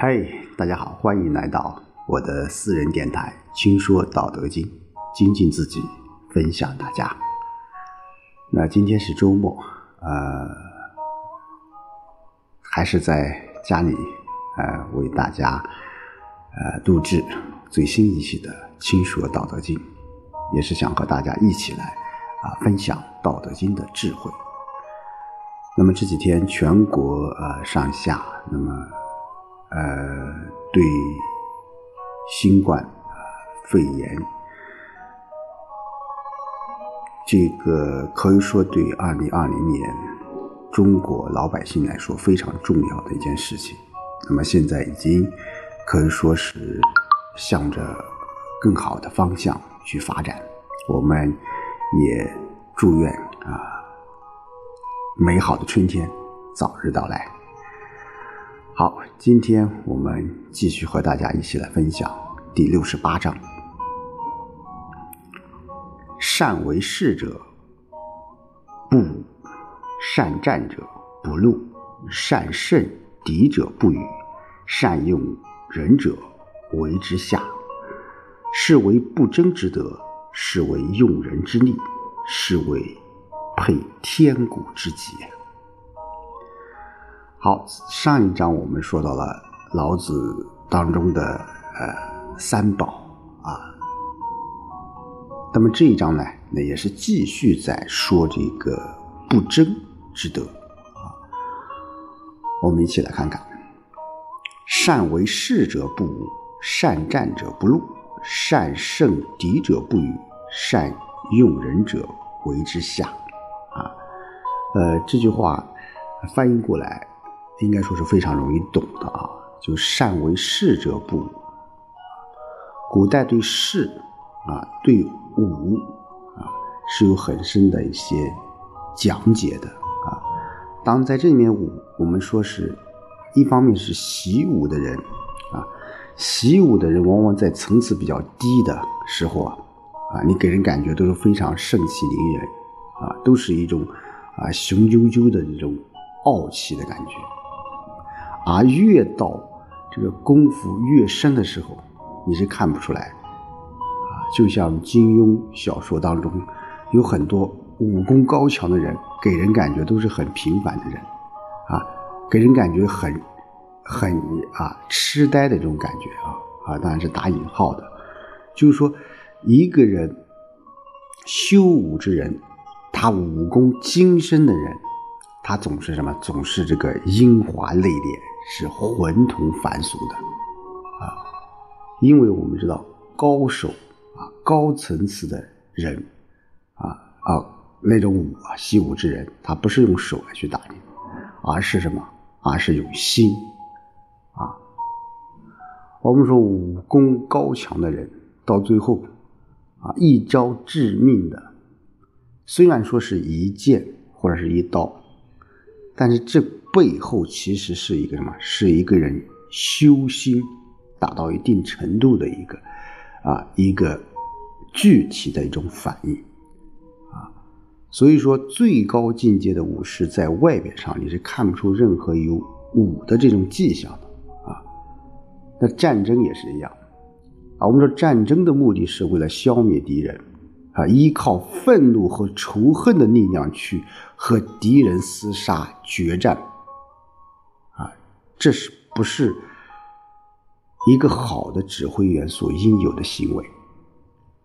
嗨，大家好，欢迎来到我的私人电台《轻说道德经》，精进自己，分享大家。那今天是周末，呃，还是在家里，呃，为大家呃录制最新一期的《轻说道德经》，也是想和大家一起来啊分享《道德经》的智慧。那么这几天全国呃上下，那么。呃，对新冠肺炎，这个可以说对二零二零年中国老百姓来说非常重要的一件事情。那么现在已经可以说是向着更好的方向去发展。我们也祝愿啊，美好的春天早日到来。好，今天我们继续和大家一起来分享第六十八章：善为士者不，善战者不怒，善胜敌者不语，善用人者为之下。是为不争之德，是为用人之力，是为配天古之极。好，上一章我们说到了老子当中的呃三宝啊，那么这一章呢，那也是继续在说这个不争之德啊。我们一起来看看：善为士者不武，善战者不怒，善胜敌者不语，善用人者为之下。啊，呃，这句话翻译过来。应该说是非常容易懂的啊，就善为士者不武。古代对士啊，对武啊，是有很深的一些讲解的啊。当在这里面武，我们说是一方面是习武的人啊，习武的人往往在层次比较低的时候啊，啊，你给人感觉都是非常盛气凌人啊，都是一种啊雄赳赳的这种傲气的感觉。而越到这个功夫越深的时候，你是看不出来啊。就像金庸小说当中，有很多武功高强的人，给人感觉都是很平凡的人，啊，给人感觉很很啊痴呆的这种感觉啊啊，当然是打引号的。就是说，一个人修武之人，他武功精深的人，他总是什么？总是这个英华内敛。是浑同凡俗的，啊，因为我们知道高手啊，高层次的人，啊啊那种武啊，习武之人，他不是用手来去打你，而是什么？而是用心，啊，我们说武功高强的人，到最后，啊，一招致命的，虽然说是一剑或者是一刀，但是这。背后其实是一个什么？是一个人修心达到一定程度的一个啊一个具体的一种反应啊。所以说，最高境界的武士在外表上你是看不出任何有武的这种迹象的啊。那战争也是一样啊。我们说战争的目的是为了消灭敌人啊，依靠愤怒和仇恨的力量去和敌人厮杀决战。啊这是不是一个好的指挥员所应有的行为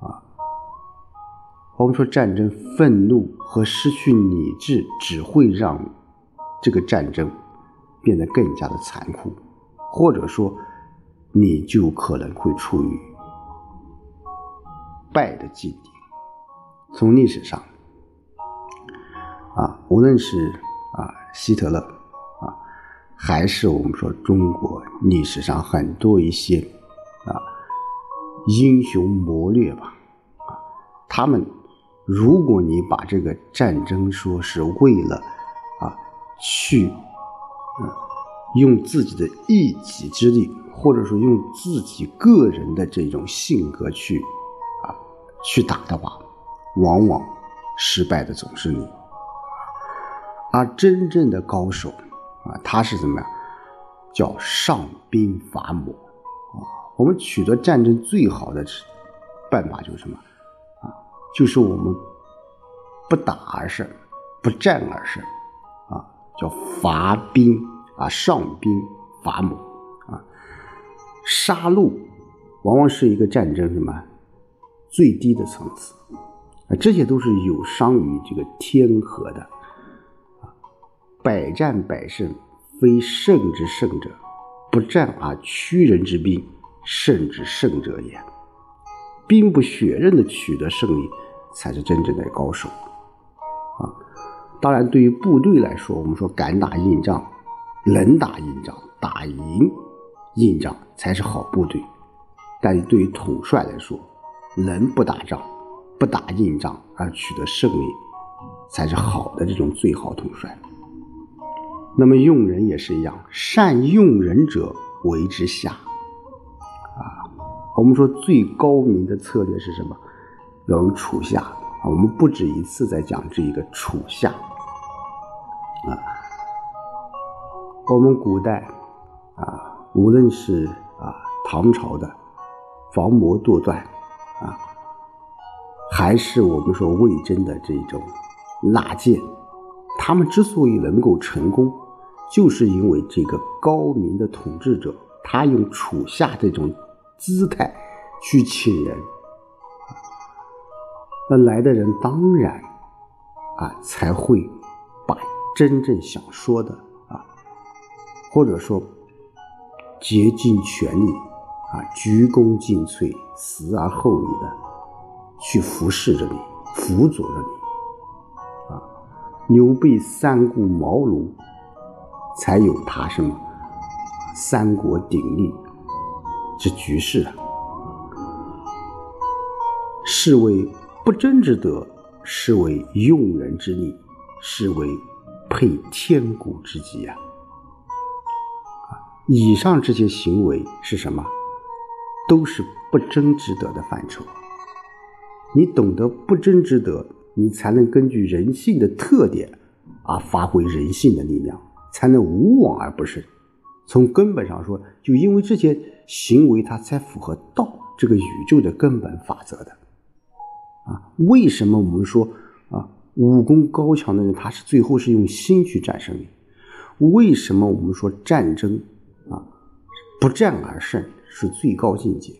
啊？我们说战争，愤怒和失去理智只会让这个战争变得更加的残酷，或者说你就可能会处于败的境地。从历史上啊，无论是啊希特勒啊。还是我们说中国历史上很多一些啊英雄谋略吧啊，他们如果你把这个战争说是为了啊去嗯用自己的一己之力，或者说用自己个人的这种性格去啊去打的话，往往失败的总是你，而真正的高手。啊，他是怎么样？叫上兵伐谋啊。我们取得战争最好的办法就是什么啊？就是我们不打而胜，不战而胜啊，叫伐兵啊，上兵伐谋啊。杀戮往往是一个战争什么最低的层次啊，这些都是有伤于这个天和的啊。百战百胜，非胜之胜者，不战而屈人之兵。胜之胜者也，兵不血刃的取得胜利，才是真正的高手啊！当然，对于部队来说，我们说敢打硬仗、能打硬仗、打赢硬仗才是好部队；但对于统帅来说，能不打仗、不打硬仗而取得胜利，才是好的这种最好统帅。那么用人也是一样，善用人者为之下。啊我们说最高明的策略是什么？要有处下啊！我们不止一次在讲这一个处下啊。我们古代啊，无论是啊唐朝的防魔杜断，还是我们说魏征的这种纳谏，他们之所以能够成功，就是因为这个高明的统治者，他用处下这种。姿态去请人，那来的人当然啊才会把真正想说的啊，或者说竭尽全力啊，鞠躬尽瘁，死而后已的去服侍着你，辅佐着你啊。牛背三顾茅庐，才有他什么三国鼎立。之局势啊，是为不争之德，是为用人之力，是为配天古之极啊！以上这些行为是什么？都是不争之德的范畴。你懂得不争之德，你才能根据人性的特点而发挥人性的力量，才能无往而不胜。从根本上说，就因为这些行为，它才符合道这个宇宙的根本法则的。啊，为什么我们说啊，武功高强的人，他是最后是用心去战胜你？为什么我们说战争啊，不战而胜是最高境界？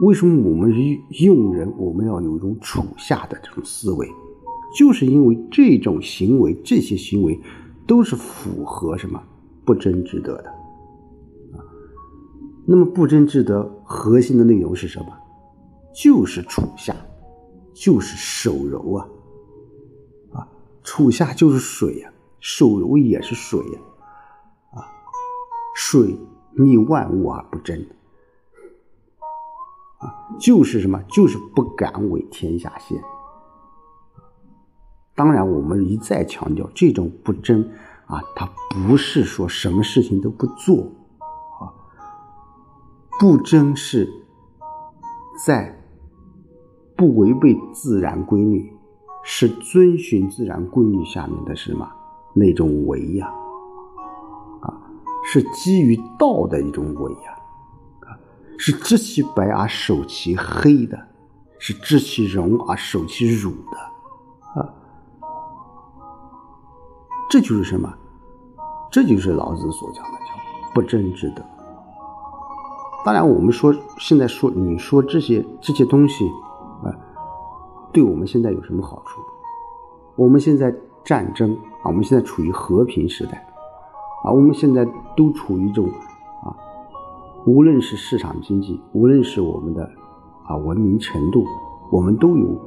为什么我们用人，我们要有一种处下的这种思维？就是因为这种行为，这些行为都是符合什么不争之德的啊。那么不争之德核心的内容是什么？就是处下，就是守柔啊，啊，处下就是水呀，守柔也是水呀，啊，水逆万物而不争，就是什么？就是不敢为天下先。当然，我们一再强调，这种不争啊，它不是说什么事情都不做。啊不争是在不违背自然规律，是遵循自然规律下面的什么那种为呀？啊，是基于道的一种为呀？是知其白而守其黑的，是知其荣而守其辱的，啊，这就是什么？这就是老子所讲的叫不争之德。当然，我们说现在说你说这些这些东西，啊，对我们现在有什么好处？我们现在战争啊，我们现在处于和平时代，啊，我们现在都处于一种，无论是市场经济，无论是我们的啊文明程度，我们都有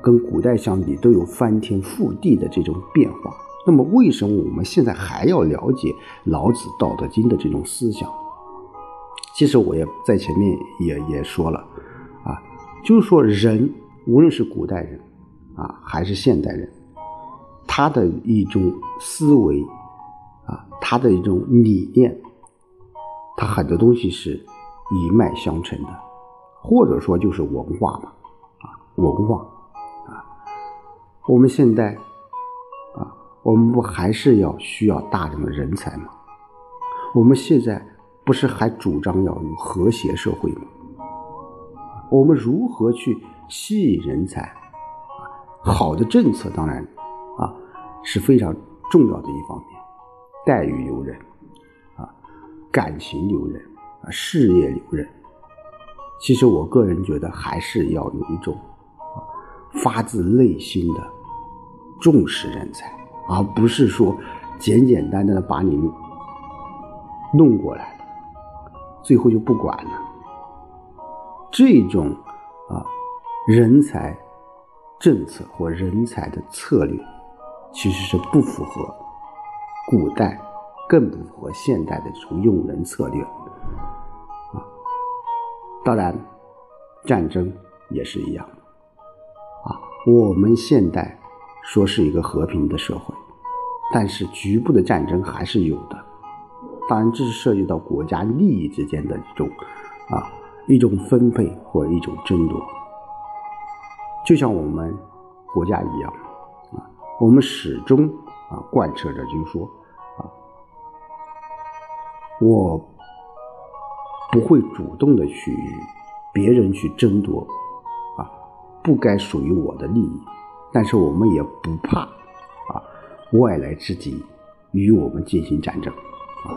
跟古代相比都有翻天覆地的这种变化。那么，为什么我们现在还要了解老子《道德经》的这种思想？其实我也在前面也也说了，啊，就是说人无论是古代人啊还是现代人，他的一种思维啊，他的一种理念，他很多东西是一脉相承的，或者说就是文化嘛，啊，文化啊，我们现在啊，我们不还是要需要大量的人才吗？我们现在不是还主张要有和谐社会吗？我们如何去吸引人才？好的政策当然啊是非常重要的一方面，待遇留人，感情留人啊，事业留人。其实我个人觉得还是要有一种发自内心的重视人才，而不是说简简单单的把你弄过来，最后就不管了。这种啊人才。政策或人才的策略，其实是不符合古代，更不符合现代的这种用人策略啊。当然，战争也是一样啊。我们现代说是一个和平的社会，但是局部的战争还是有的。当然，这是涉及到国家利益之间的一种啊一种分配或者一种争夺。就像我们国家一样，啊，我们始终啊贯彻着，就是说，我不会主动的去别人去争夺，啊，不该属于我的利益，但是我们也不怕啊外来之敌与我们进行战争，啊，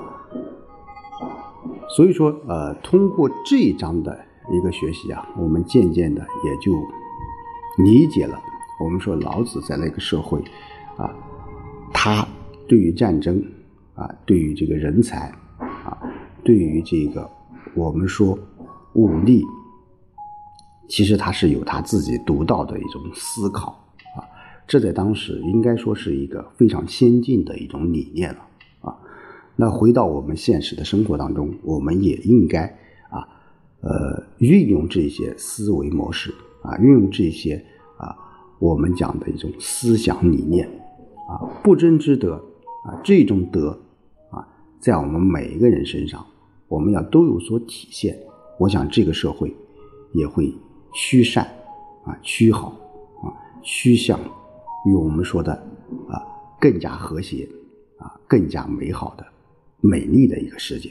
所以说，呃，通过这一章的一个学习啊，我们渐渐的也就。理解了，我们说老子在那个社会，啊，他对于战争，啊，对于这个人才，对于这个我们说武力，其实他是有他自己独到的一种思考，啊，这在当时应该说是一个非常先进的一种理念了，啊，那回到我们现实的生活当中，我们也应该啊，呃，运用这些思维模式。啊，运用这些啊，我们讲的一种思想理念啊，不争之德啊，这种德啊，在我们每一个人身上，我们要都有所体现。我想这个社会也会趋善啊，趋好啊，趋向与我们说的啊更加和谐啊，更加美好的、美丽的一个世界。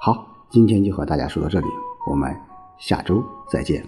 好，今天就和大家说到这里，我们下周再见。